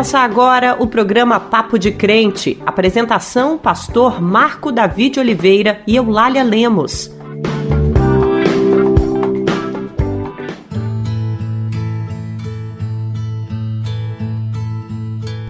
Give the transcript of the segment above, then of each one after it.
Começa agora o programa Papo de Crente. Apresentação: Pastor Marco David Oliveira e Eulália Lemos.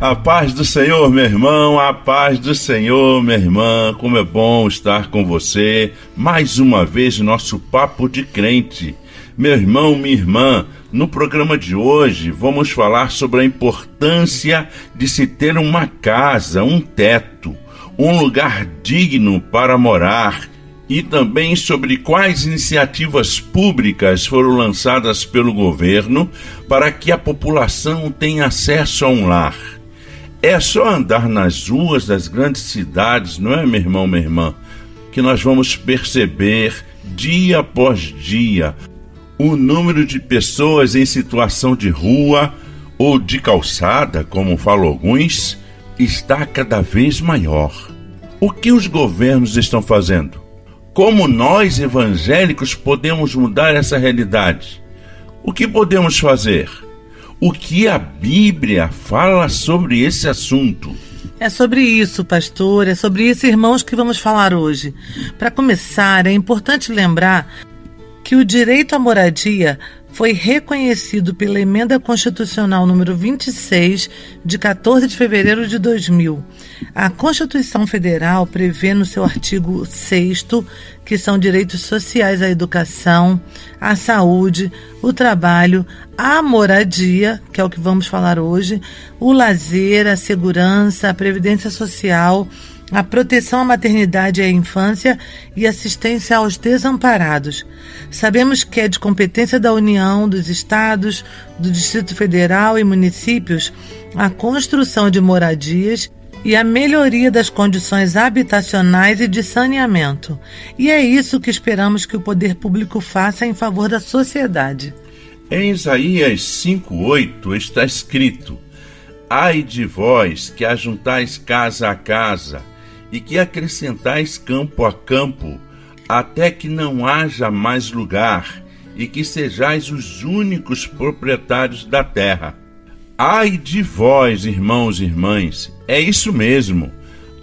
A paz do Senhor, meu irmão, a paz do Senhor, minha irmã. Como é bom estar com você mais uma vez no nosso Papo de Crente. Meu irmão, minha irmã, no programa de hoje vamos falar sobre a importância de se ter uma casa, um teto, um lugar digno para morar e também sobre quais iniciativas públicas foram lançadas pelo governo para que a população tenha acesso a um lar. É só andar nas ruas das grandes cidades, não é, meu irmão, minha irmã, que nós vamos perceber dia após dia o número de pessoas em situação de rua ou de calçada, como falam alguns, está cada vez maior. O que os governos estão fazendo? Como nós evangélicos podemos mudar essa realidade? O que podemos fazer? O que a Bíblia fala sobre esse assunto? É sobre isso, pastor, é sobre isso, irmãos, que vamos falar hoje. Para começar, é importante lembrar que o direito à moradia foi reconhecido pela Emenda Constitucional número 26, de 14 de fevereiro de 2000. A Constituição Federal prevê no seu artigo 6 que são direitos sociais à educação, à saúde, o trabalho, a moradia, que é o que vamos falar hoje, o lazer, a segurança, a previdência social, a proteção à maternidade e à infância e assistência aos desamparados. Sabemos que é de competência da União, dos estados, do Distrito Federal e municípios a construção de moradias e a melhoria das condições habitacionais e de saneamento. E é isso que esperamos que o poder público faça em favor da sociedade. Em Isaías 5:8 está escrito: Ai de vós que ajuntais casa a casa e que acrescentais campo a campo, até que não haja mais lugar, e que sejais os únicos proprietários da terra. Ai de vós, irmãos e irmãs, é isso mesmo.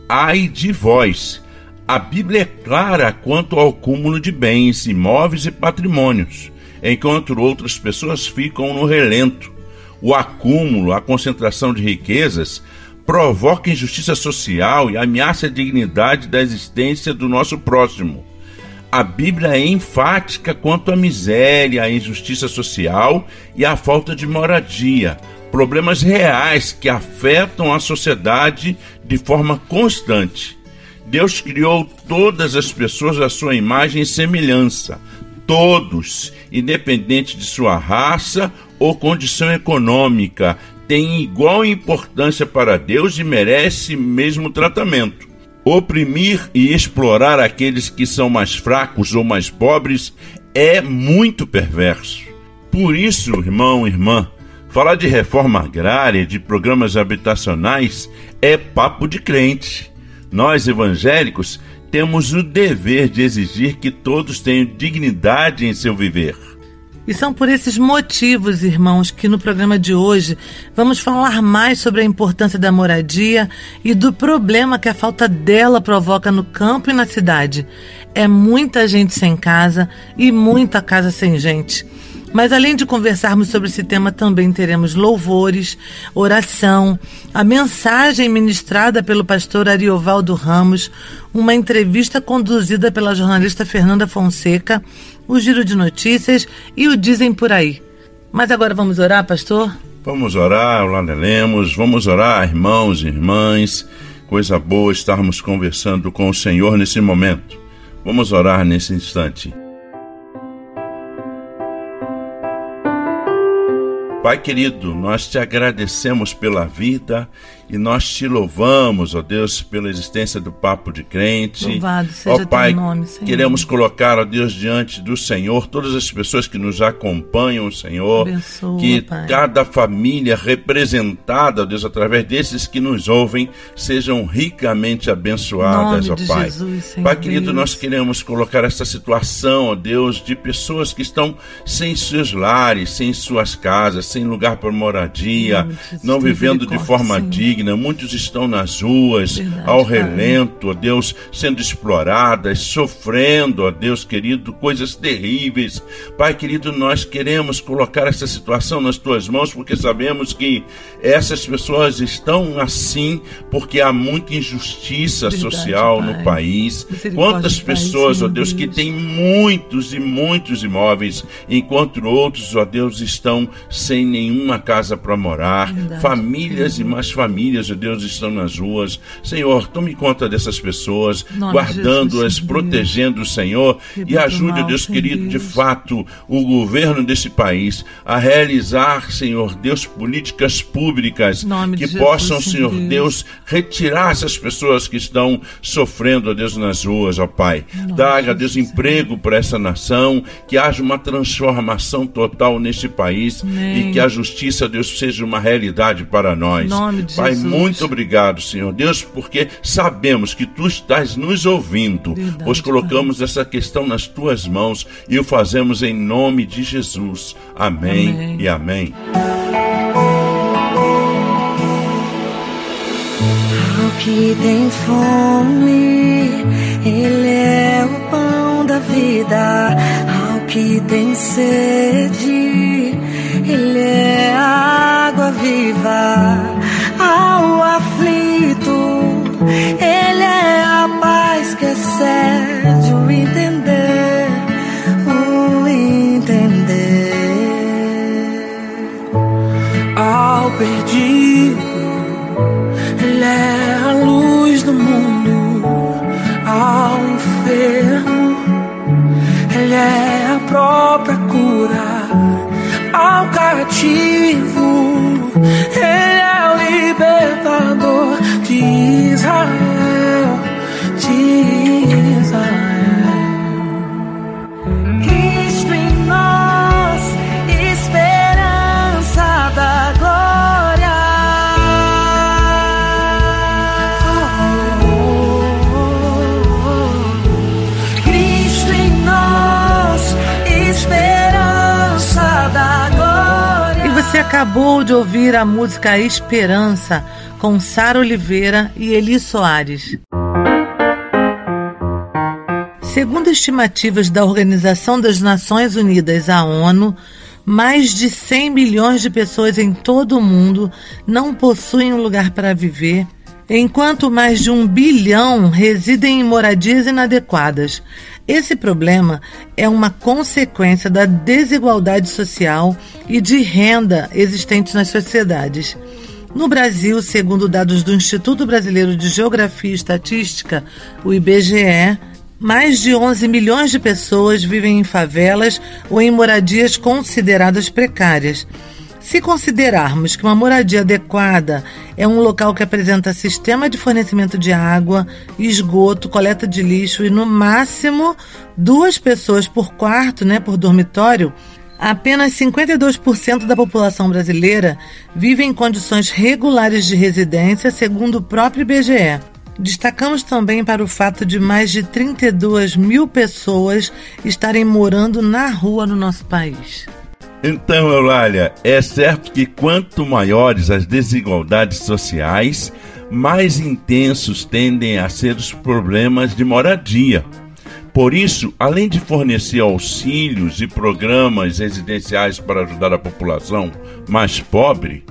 Ai de vós. A Bíblia é clara quanto ao cúmulo de bens, imóveis e patrimônios, enquanto outras pessoas ficam no relento. O acúmulo, a concentração de riquezas provoca injustiça social e ameaça a dignidade da existência do nosso próximo. A Bíblia é enfática quanto à miséria, à injustiça social e à falta de moradia, problemas reais que afetam a sociedade de forma constante. Deus criou todas as pessoas à sua imagem e semelhança, todos, independente de sua raça ou condição econômica, tem igual importância para Deus e merece mesmo tratamento. Oprimir e explorar aqueles que são mais fracos ou mais pobres é muito perverso. Por isso, irmão, irmã, falar de reforma agrária, de programas habitacionais, é papo de crente. Nós, evangélicos, temos o dever de exigir que todos tenham dignidade em seu viver. E são por esses motivos, irmãos, que no programa de hoje vamos falar mais sobre a importância da moradia e do problema que a falta dela provoca no campo e na cidade. É muita gente sem casa e muita casa sem gente. Mas além de conversarmos sobre esse tema, também teremos louvores, oração, a mensagem ministrada pelo pastor Ariovaldo Ramos, uma entrevista conduzida pela jornalista Fernanda Fonseca, o giro de notícias e o Dizem por aí. Mas agora vamos orar, pastor? Vamos orar, Lana Lemos, vamos orar, irmãos e irmãs. Coisa boa estarmos conversando com o Senhor nesse momento. Vamos orar nesse instante. Pai querido, nós te agradecemos pela vida e nós te louvamos, ó Deus, pela existência do Papo de Crente. Louvado seja ó Pai, teu nome, Senhor. queremos colocar, ó Deus, diante do Senhor todas as pessoas que nos acompanham, Senhor. Abençoa, que Pai. cada família representada, ó Deus, através desses que nos ouvem, sejam ricamente abençoadas, ó Pai. Jesus, Senhor Pai querido, Deus. nós queremos colocar essa situação, ó Deus, de pessoas que estão sem seus lares, sem suas casas, sem lugar para moradia, não vivendo de forma sim. Digna. Muitos estão nas ruas, Verdade, ao relento, ó Deus, sendo exploradas, sofrendo, ó Deus querido, coisas terríveis. Pai querido, nós queremos colocar essa situação nas tuas mãos porque sabemos que essas pessoas estão assim porque há muita injustiça Verdade, social pai. no país. Quantas pessoas, ó Deus, Deus, que têm muitos e muitos imóveis, enquanto outros, ó Deus, estão sem nenhuma casa para morar. Verdade, famílias e mais famílias, ó Deus, estão nas ruas. Senhor, tome conta dessas pessoas, guardando-as, protegendo o Senhor e ajude, ó Deus querido, de fato, o governo desse país a realizar, Senhor Deus, políticas públicas que possam, Senhor Deus, retirar essas pessoas que estão sofrendo, ó Deus, nas ruas, ó Pai. Dá, ó Deus, emprego para essa nação, que haja uma transformação total neste país Amém. e que a justiça, Deus, seja uma realidade para nós. Pai. Muito obrigado, Senhor Deus, porque sabemos que tu estás nos ouvindo, Verdade, pois colocamos Pai. essa questão nas tuas mãos e o fazemos em nome de Jesus. Amém, amém. e amém. que tem fome, Ele é o pão da vida. Ao que tem sede, Ele é a água viva. Ao aflito, Ele é a paz que excede o entender, o entender. Ao perdido, Ele é do mundo ao enfermo. Ele é a própria cura ao cativo. Acabou de ouvir a música Esperança com Sara Oliveira e Eli Soares. Segundo estimativas da Organização das Nações Unidas, a ONU, mais de 100 milhões de pessoas em todo o mundo não possuem um lugar para viver, enquanto mais de um bilhão residem em moradias inadequadas. Esse problema é uma consequência da desigualdade social e de renda existentes nas sociedades. No Brasil, segundo dados do Instituto Brasileiro de Geografia e Estatística, o IBGE, mais de 11 milhões de pessoas vivem em favelas ou em moradias consideradas precárias. Se considerarmos que uma moradia adequada é um local que apresenta sistema de fornecimento de água, esgoto, coleta de lixo e, no máximo, duas pessoas por quarto, né, por dormitório, apenas 52% da população brasileira vive em condições regulares de residência, segundo o próprio IBGE. Destacamos também para o fato de mais de 32 mil pessoas estarem morando na rua no nosso país. Então, Eulália, é certo que quanto maiores as desigualdades sociais, mais intensos tendem a ser os problemas de moradia. Por isso, além de fornecer auxílios e programas residenciais para ajudar a população mais pobre,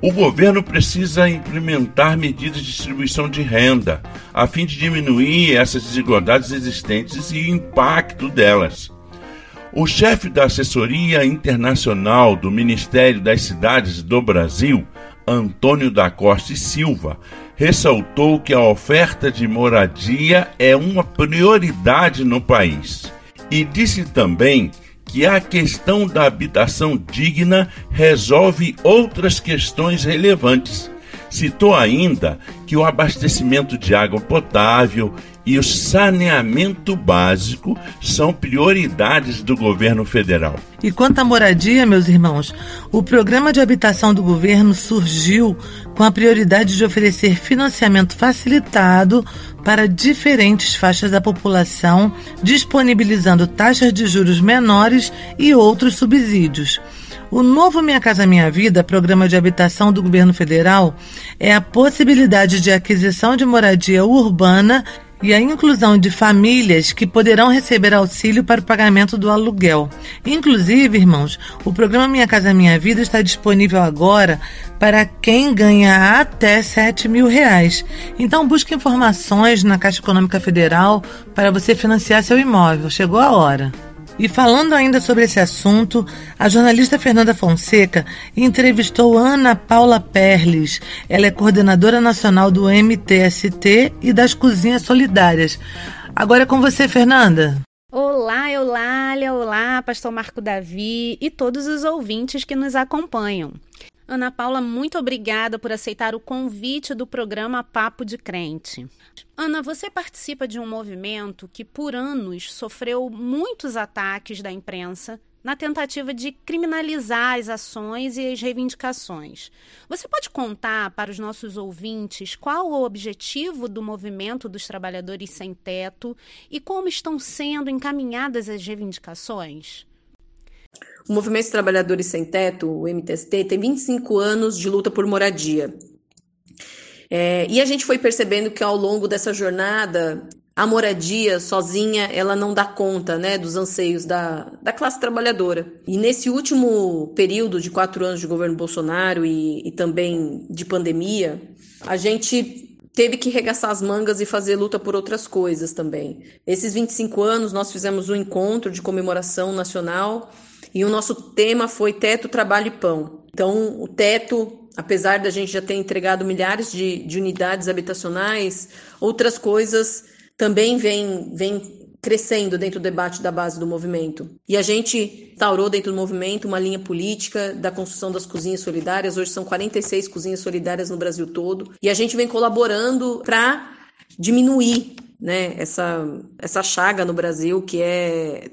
o governo precisa implementar medidas de distribuição de renda, a fim de diminuir essas desigualdades existentes e o impacto delas. O chefe da assessoria internacional do Ministério das Cidades do Brasil, Antônio da Costa e Silva, ressaltou que a oferta de moradia é uma prioridade no país. E disse também que a questão da habitação digna resolve outras questões relevantes. Citou ainda que o abastecimento de água potável e o saneamento básico são prioridades do governo federal. E quanto à moradia, meus irmãos, o programa de habitação do governo surgiu com a prioridade de oferecer financiamento facilitado para diferentes faixas da população, disponibilizando taxas de juros menores e outros subsídios. O novo Minha Casa Minha Vida, programa de habitação do governo federal, é a possibilidade de aquisição de moradia urbana e a inclusão de famílias que poderão receber auxílio para o pagamento do aluguel. Inclusive, irmãos, o programa Minha Casa Minha Vida está disponível agora para quem ganha até 7 mil reais. Então busque informações na Caixa Econômica Federal para você financiar seu imóvel. Chegou a hora. E falando ainda sobre esse assunto, a jornalista Fernanda Fonseca entrevistou Ana Paula Perles. Ela é coordenadora nacional do MTST e das Cozinhas Solidárias. Agora é com você, Fernanda. Olá, Eulália, olá, Pastor Marco Davi e todos os ouvintes que nos acompanham. Ana Paula, muito obrigada por aceitar o convite do programa Papo de Crente. Ana, você participa de um movimento que por anos sofreu muitos ataques da imprensa na tentativa de criminalizar as ações e as reivindicações. Você pode contar para os nossos ouvintes qual o objetivo do movimento dos trabalhadores sem teto e como estão sendo encaminhadas as reivindicações? O Movimento dos Trabalhadores Sem Teto, o MTST, tem 25 anos de luta por moradia. É, e a gente foi percebendo que ao longo dessa jornada, a moradia sozinha, ela não dá conta né, dos anseios da, da classe trabalhadora. E nesse último período de quatro anos de governo Bolsonaro e, e também de pandemia, a gente teve que regaçar as mangas e fazer luta por outras coisas também. Esses 25 anos, nós fizemos um encontro de comemoração nacional e o nosso tema foi teto, trabalho e pão. Então, o teto, apesar da gente já ter entregado milhares de, de unidades habitacionais, outras coisas também vêm vem crescendo dentro do debate da base do movimento. E a gente instaurou dentro do movimento uma linha política da construção das cozinhas solidárias. Hoje são 46 cozinhas solidárias no Brasil todo. E a gente vem colaborando para diminuir né, essa, essa chaga no Brasil que é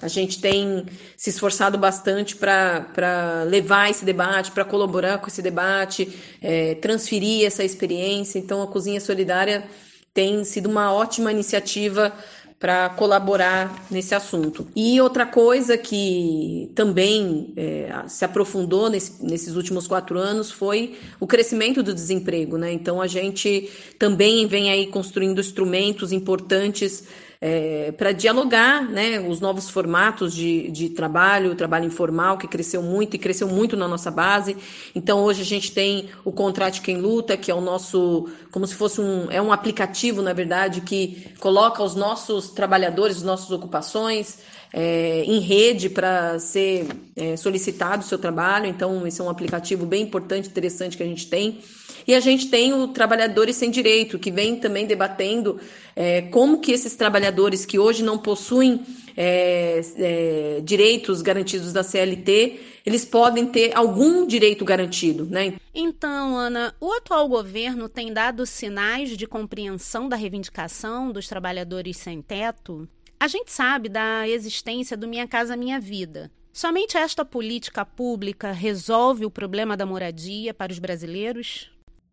a gente tem se esforçado bastante para levar esse debate, para colaborar com esse debate, é, transferir essa experiência. Então, a Cozinha Solidária tem sido uma ótima iniciativa para colaborar nesse assunto. E outra coisa que também é, se aprofundou nesse, nesses últimos quatro anos foi o crescimento do desemprego. Né? Então, a gente também vem aí construindo instrumentos importantes é, para dialogar né, os novos formatos de, de trabalho, o trabalho informal, que cresceu muito e cresceu muito na nossa base. Então, hoje a gente tem o Contrate Quem Luta, que é o nosso, como se fosse um, é um aplicativo, na verdade, que coloca os nossos trabalhadores, as nossas ocupações, é, em rede para ser é, solicitado o seu trabalho. Então, esse é um aplicativo bem importante, interessante que a gente tem. E a gente tem o Trabalhadores Sem Direito, que vem também debatendo é, como que esses trabalhadores que hoje não possuem é, é, direitos garantidos da CLT, eles podem ter algum direito garantido, né? Então, Ana, o atual governo tem dado sinais de compreensão da reivindicação dos trabalhadores sem teto? A gente sabe da existência do Minha Casa Minha Vida. Somente esta política pública resolve o problema da moradia para os brasileiros?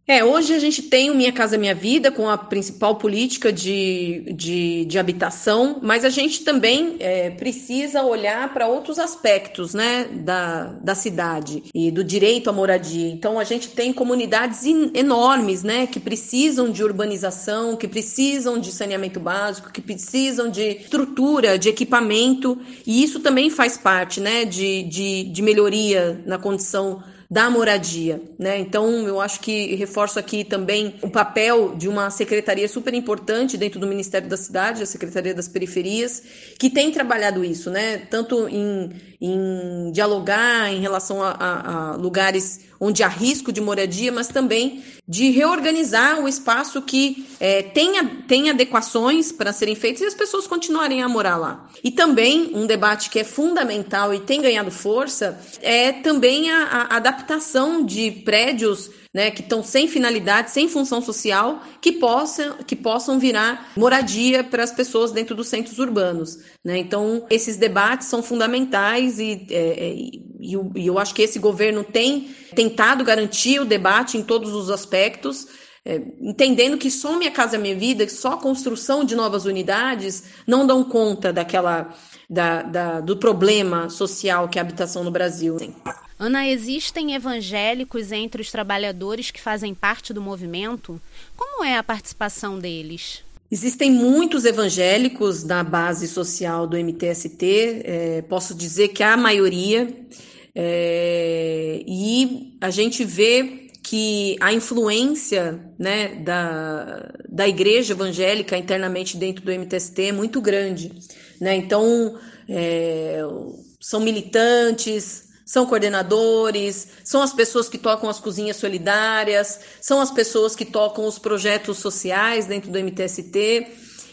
É, hoje a gente tem o Minha Casa Minha Vida com a principal política de, de, de habitação, mas a gente também é, precisa olhar para outros aspectos né, da, da cidade e do direito à moradia. Então a gente tem comunidades enormes né, que precisam de urbanização, que precisam de saneamento básico, que precisam de estrutura, de equipamento, e isso também faz parte né, de, de, de melhoria na condição da moradia, né? Então, eu acho que reforço aqui também o papel de uma secretaria super importante dentro do Ministério da Cidade, a Secretaria das Periferias, que tem trabalhado isso, né? Tanto em, em dialogar em relação a, a, a lugares onde há risco de moradia, mas também de reorganizar o espaço que é, tenha, tem adequações para serem feitas e as pessoas continuarem a morar lá. E também um debate que é fundamental e tem ganhado força é também a, a adaptação de prédios né, que estão sem finalidade, sem função social, que possam, que possam virar moradia para as pessoas dentro dos centros urbanos. Né? Então, esses debates são fundamentais e, é, é e, eu, e eu acho que esse governo tem tentado garantir o debate em todos os aspectos. É, entendendo que só Minha Casa Minha Vida, só a construção de novas unidades não dão conta daquela da, da, do problema social que é a habitação no Brasil. Ana, existem evangélicos entre os trabalhadores que fazem parte do movimento? Como é a participação deles? Existem muitos evangélicos na base social do MTST, é, posso dizer que a maioria, é, e a gente vê que a influência né, da, da igreja evangélica internamente dentro do MTST é muito grande. Né? Então, é, são militantes, são coordenadores, são as pessoas que tocam as cozinhas solidárias, são as pessoas que tocam os projetos sociais dentro do MTST.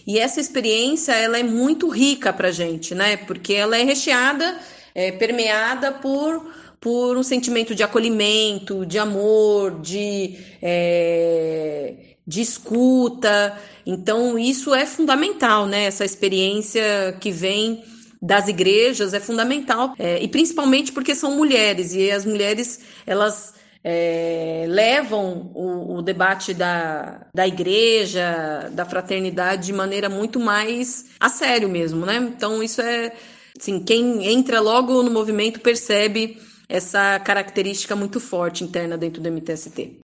E essa experiência ela é muito rica para a gente, né? Porque ela é recheada, é, permeada por, por um sentimento de acolhimento, de amor, de, é, de escuta. Então, isso é fundamental, né? Essa experiência que vem das igrejas é fundamental, é, e principalmente porque são mulheres, e as mulheres, elas é, levam o, o, debate da, da igreja, da fraternidade de maneira muito mais a sério mesmo, né? Então isso é, assim, quem entra logo no movimento percebe essa característica muito forte interna dentro do MTST.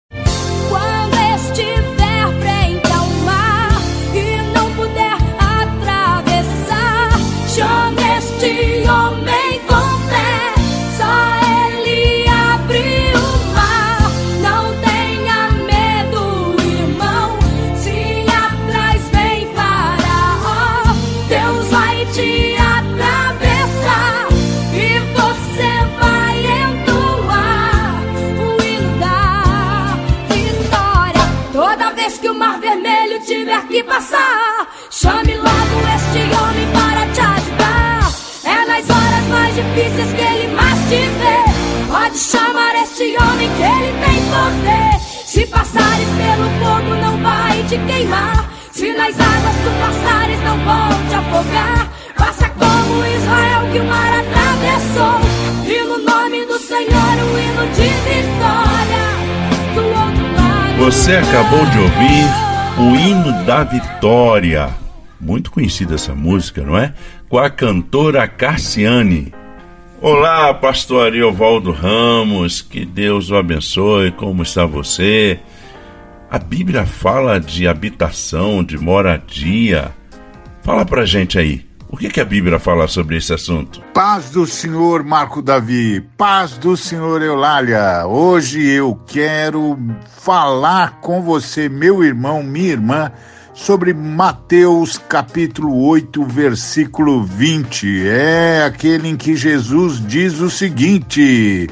Queimar. Se nas águas tu passares, não afogar. Faça como Israel que o mar atravessou. E no nome do Senhor, o hino de vitória. Do outro lado. Você acabou de ouvir o hino da vitória. Muito conhecida essa música, não é? Com a cantora Cassiane. Olá, pastor Ariovaldo Ramos, que Deus o abençoe, como está você? A Bíblia fala de habitação, de moradia. Fala pra gente aí, o que, que a Bíblia fala sobre esse assunto? Paz do Senhor Marco Davi, paz do Senhor Eulália. Hoje eu quero falar com você, meu irmão, minha irmã, sobre Mateus capítulo 8, versículo 20. É aquele em que Jesus diz o seguinte: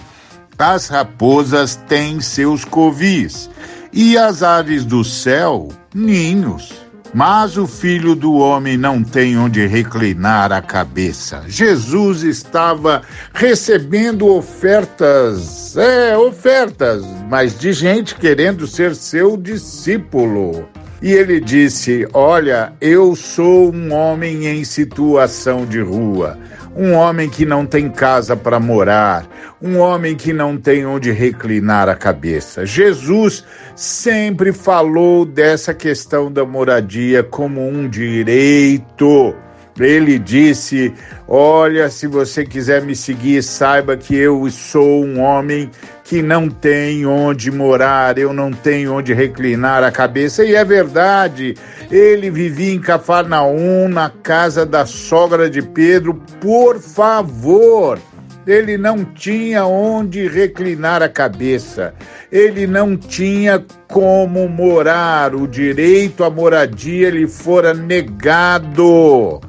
As raposas têm seus covis e as aves do céu ninhos. Mas o filho do homem não tem onde reclinar a cabeça. Jesus estava recebendo ofertas, é, ofertas, mas de gente querendo ser seu discípulo. E ele disse: Olha, eu sou um homem em situação de rua, um homem que não tem casa para morar, um homem que não tem onde reclinar a cabeça. Jesus sempre falou dessa questão da moradia como um direito. Ele disse: Olha, se você quiser me seguir, saiba que eu sou um homem que não tem onde morar, eu não tenho onde reclinar a cabeça. E é verdade, ele vivia em Cafarnaum, na casa da sogra de Pedro. Por favor, ele não tinha onde reclinar a cabeça, ele não tinha como morar, o direito à moradia lhe fora negado.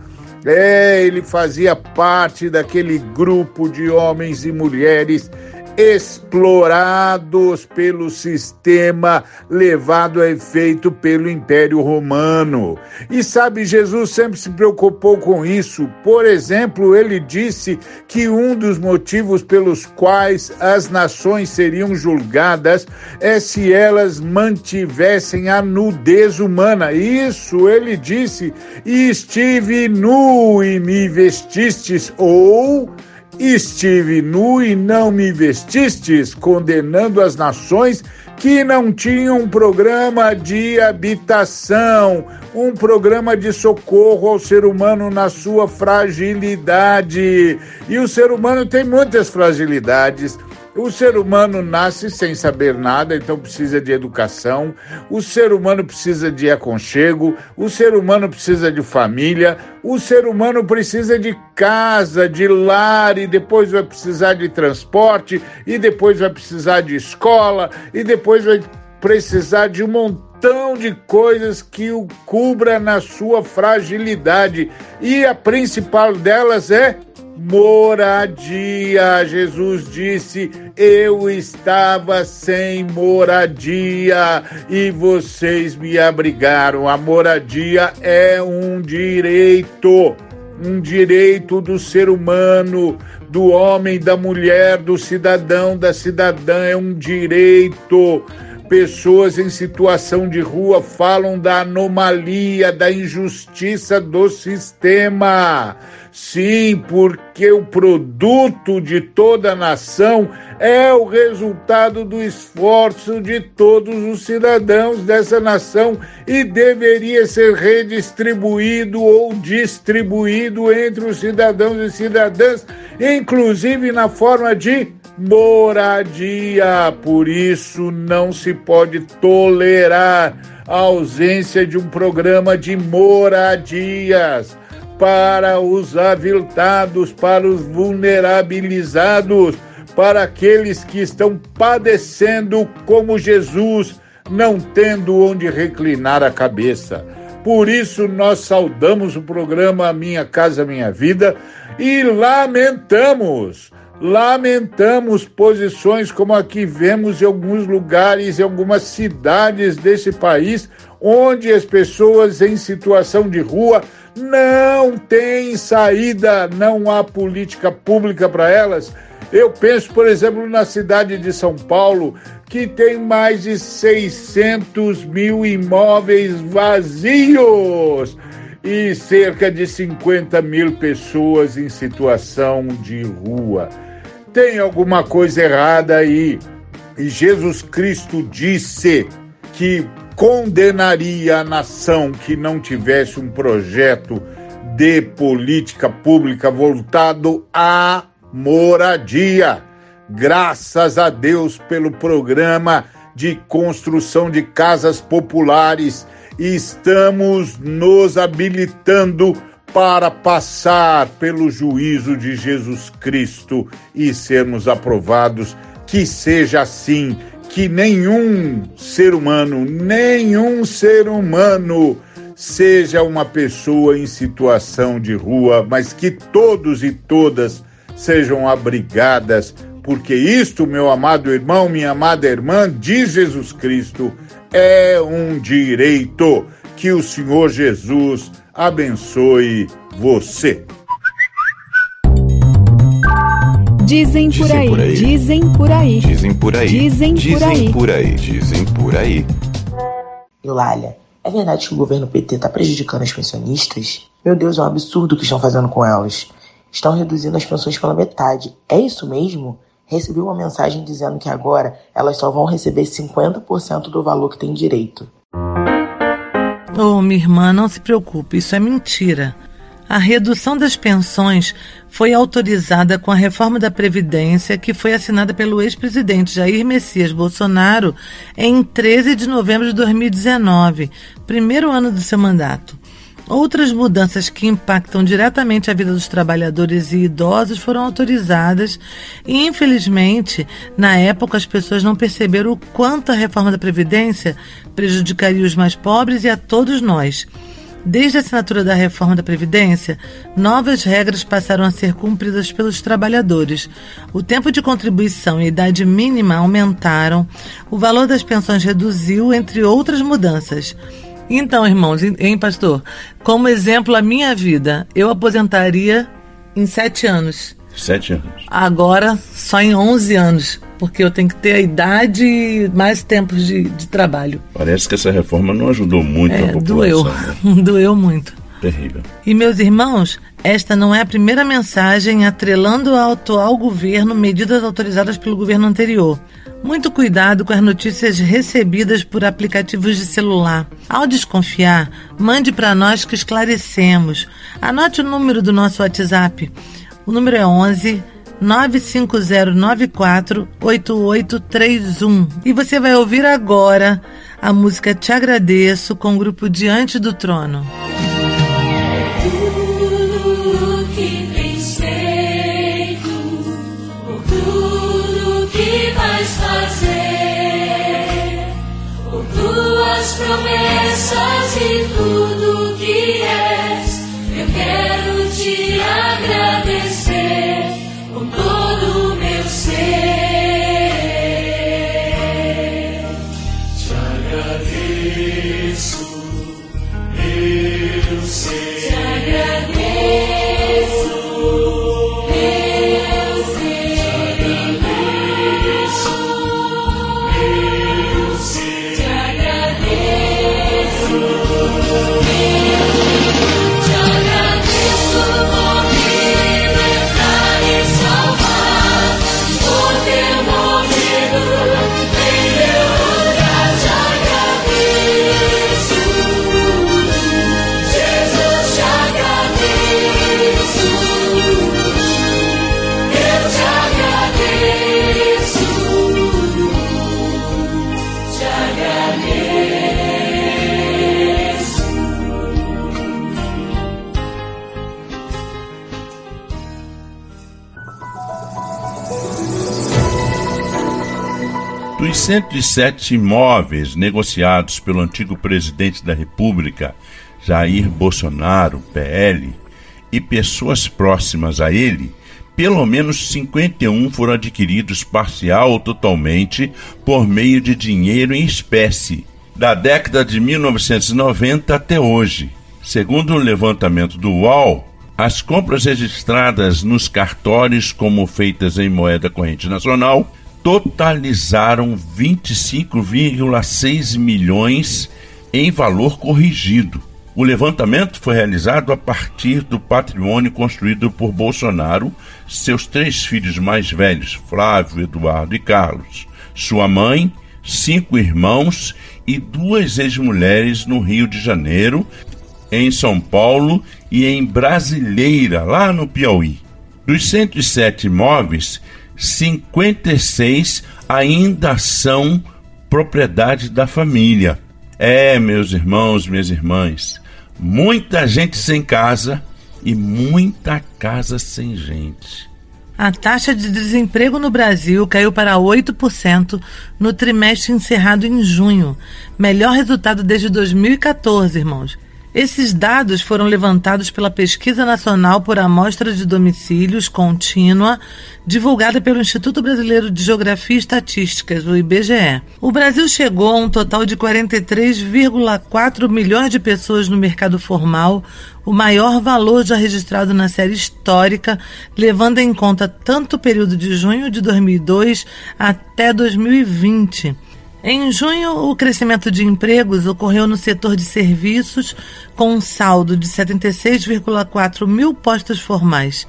É, ele fazia parte daquele grupo de homens e mulheres explorados pelo sistema levado a efeito pelo Império Romano. E sabe, Jesus sempre se preocupou com isso. Por exemplo, ele disse que um dos motivos pelos quais as nações seriam julgadas é se elas mantivessem a nudez humana. Isso ele disse, e estive nu e me vestistes, ou Estive nu e não me vestistes, condenando as nações que não tinham um programa de habitação, um programa de socorro ao ser humano na sua fragilidade. E o ser humano tem muitas fragilidades. O ser humano nasce sem saber nada, então precisa de educação. O ser humano precisa de aconchego. O ser humano precisa de família. O ser humano precisa de casa, de lar, e depois vai precisar de transporte, e depois vai precisar de escola, e depois vai precisar de um montão de coisas que o cubra na sua fragilidade. E a principal delas é moradia. Jesus disse: Eu estava sem moradia e vocês me abrigaram. A moradia é um direito, um direito do ser humano, do homem, da mulher, do cidadão, da cidadã, é um direito. Pessoas em situação de rua falam da anomalia, da injustiça do sistema. Sim, porque o produto de toda a nação é o resultado do esforço de todos os cidadãos dessa nação e deveria ser redistribuído ou distribuído entre os cidadãos e cidadãs, inclusive na forma de moradia. Por isso, não se pode tolerar a ausência de um programa de moradias para os aviltados, para os vulnerabilizados, para aqueles que estão padecendo como Jesus, não tendo onde reclinar a cabeça. Por isso, nós saudamos o programa Minha Casa Minha Vida e lamentamos Lamentamos posições como a que vemos em alguns lugares, em algumas cidades desse país, onde as pessoas em situação de rua não têm saída, não há política pública para elas. Eu penso, por exemplo, na cidade de São Paulo, que tem mais de 600 mil imóveis vazios e cerca de 50 mil pessoas em situação de rua tem alguma coisa errada aí. E Jesus Cristo disse que condenaria a nação que não tivesse um projeto de política pública voltado à moradia. Graças a Deus pelo programa de construção de casas populares, estamos nos habilitando para passar pelo juízo de Jesus Cristo e sermos aprovados. Que seja assim, que nenhum ser humano, nenhum ser humano seja uma pessoa em situação de rua, mas que todos e todas sejam abrigadas, porque isto, meu amado irmão, minha amada irmã, diz Jesus Cristo, é um direito que o Senhor Jesus abençoe você. Dizem por aí, dizem por aí, dizem por aí, dizem por aí, dizem por aí, dizem por aí. Eulália, é verdade que o governo PT está prejudicando as pensionistas? Meu Deus, é um absurdo o que estão fazendo com elas. Estão reduzindo as pensões pela metade. É isso mesmo? Recebi uma mensagem dizendo que agora elas só vão receber 50% do valor que têm direito. Oh, minha irmã, não se preocupe, isso é mentira. A redução das pensões foi autorizada com a reforma da Previdência que foi assinada pelo ex-presidente Jair Messias Bolsonaro em 13 de novembro de 2019, primeiro ano do seu mandato. Outras mudanças que impactam diretamente a vida dos trabalhadores e idosos foram autorizadas e, infelizmente, na época as pessoas não perceberam o quanto a reforma da Previdência prejudicaria os mais pobres e a todos nós. Desde a assinatura da reforma da Previdência, novas regras passaram a ser cumpridas pelos trabalhadores. O tempo de contribuição e a idade mínima aumentaram, o valor das pensões reduziu, entre outras mudanças. Então, irmãos, hein, pastor? Como exemplo, a minha vida, eu aposentaria em sete anos. Sete anos. Agora, só em onze anos, porque eu tenho que ter a idade e mais tempos de, de trabalho. Parece que essa reforma não ajudou muito É, a população. doeu. né? doeu muito. Terrível. E meus irmãos, esta não é a primeira mensagem atrelando ao atual governo medidas autorizadas pelo governo anterior. Muito cuidado com as notícias recebidas por aplicativos de celular. Ao desconfiar, mande para nós que esclarecemos. Anote o número do nosso WhatsApp. O número é 11 950948831. E você vai ouvir agora a música Te Agradeço com o grupo Diante do Trono. Promessas e tudo que és, eu quero te agradecer 107 imóveis negociados pelo antigo presidente da República, Jair Bolsonaro, PL, e pessoas próximas a ele, pelo menos 51 foram adquiridos parcial ou totalmente por meio de dinheiro em espécie, da década de 1990 até hoje. Segundo o levantamento do UOL, as compras registradas nos cartórios como feitas em moeda corrente nacional totalizaram 25,6 milhões em valor corrigido. O levantamento foi realizado a partir do patrimônio construído por Bolsonaro, seus três filhos mais velhos, Flávio, Eduardo e Carlos, sua mãe, cinco irmãos e duas ex-mulheres no Rio de Janeiro, em São Paulo e em Brasileira, lá no Piauí. Dos 107 imóveis, 56 ainda são propriedade da família. É, meus irmãos, minhas irmãs, muita gente sem casa e muita casa sem gente. A taxa de desemprego no Brasil caiu para 8% no trimestre encerrado em junho. Melhor resultado desde 2014, irmãos. Esses dados foram levantados pela Pesquisa Nacional por Amostra de Domicílios Contínua, divulgada pelo Instituto Brasileiro de Geografia e Estatísticas, o IBGE. O Brasil chegou a um total de 43,4 milhões de pessoas no mercado formal, o maior valor já registrado na série histórica, levando em conta tanto o período de junho de 2002 até 2020. Em junho, o crescimento de empregos ocorreu no setor de serviços, com um saldo de 76,4 mil postos formais.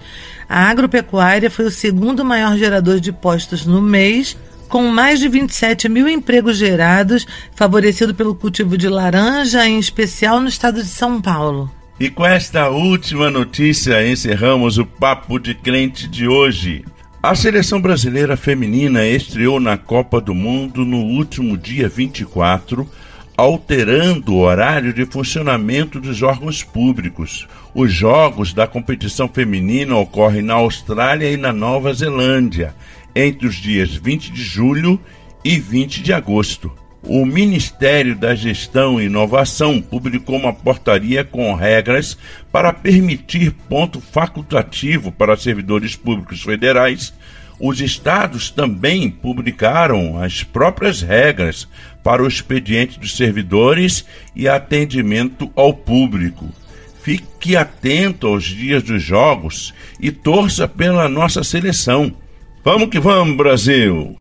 A agropecuária foi o segundo maior gerador de postos no mês, com mais de 27 mil empregos gerados, favorecido pelo cultivo de laranja, em especial no estado de São Paulo. E com esta última notícia encerramos o Papo de Crente de hoje. A seleção brasileira feminina estreou na Copa do Mundo no último dia 24, alterando o horário de funcionamento dos órgãos públicos. Os jogos da competição feminina ocorrem na Austrália e na Nova Zelândia, entre os dias 20 de julho e 20 de agosto. O Ministério da Gestão e Inovação publicou uma portaria com regras para permitir ponto facultativo para servidores públicos federais. Os estados também publicaram as próprias regras para o expediente dos servidores e atendimento ao público. Fique atento aos dias dos jogos e torça pela nossa seleção. Vamos que vamos, Brasil!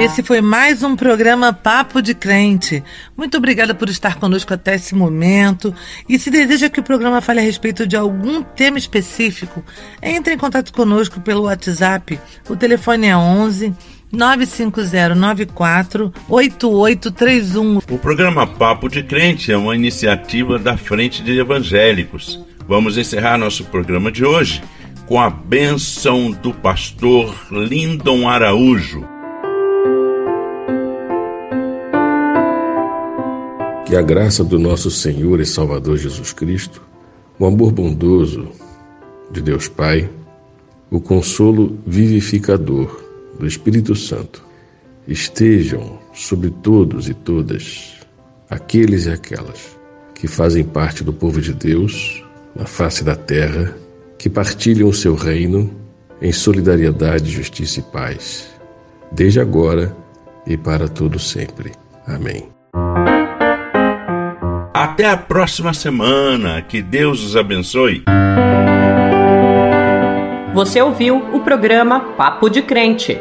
Esse foi mais um programa Papo de Crente. Muito obrigada por estar conosco até esse momento. E se deseja que o programa fale a respeito de algum tema específico, entre em contato conosco pelo WhatsApp. O telefone é 11 95094 8831. O programa Papo de Crente é uma iniciativa da Frente de Evangélicos. Vamos encerrar nosso programa de hoje com a bênção do pastor Lindon Araújo. Que a graça do nosso Senhor e Salvador Jesus Cristo, o amor bondoso de Deus Pai, o consolo vivificador do Espírito Santo estejam sobre todos e todas, aqueles e aquelas que fazem parte do povo de Deus na face da terra, que partilham o seu reino em solidariedade, justiça e paz, desde agora e para todo sempre. Amém. Até a próxima semana. Que Deus os abençoe. Você ouviu o programa Papo de Crente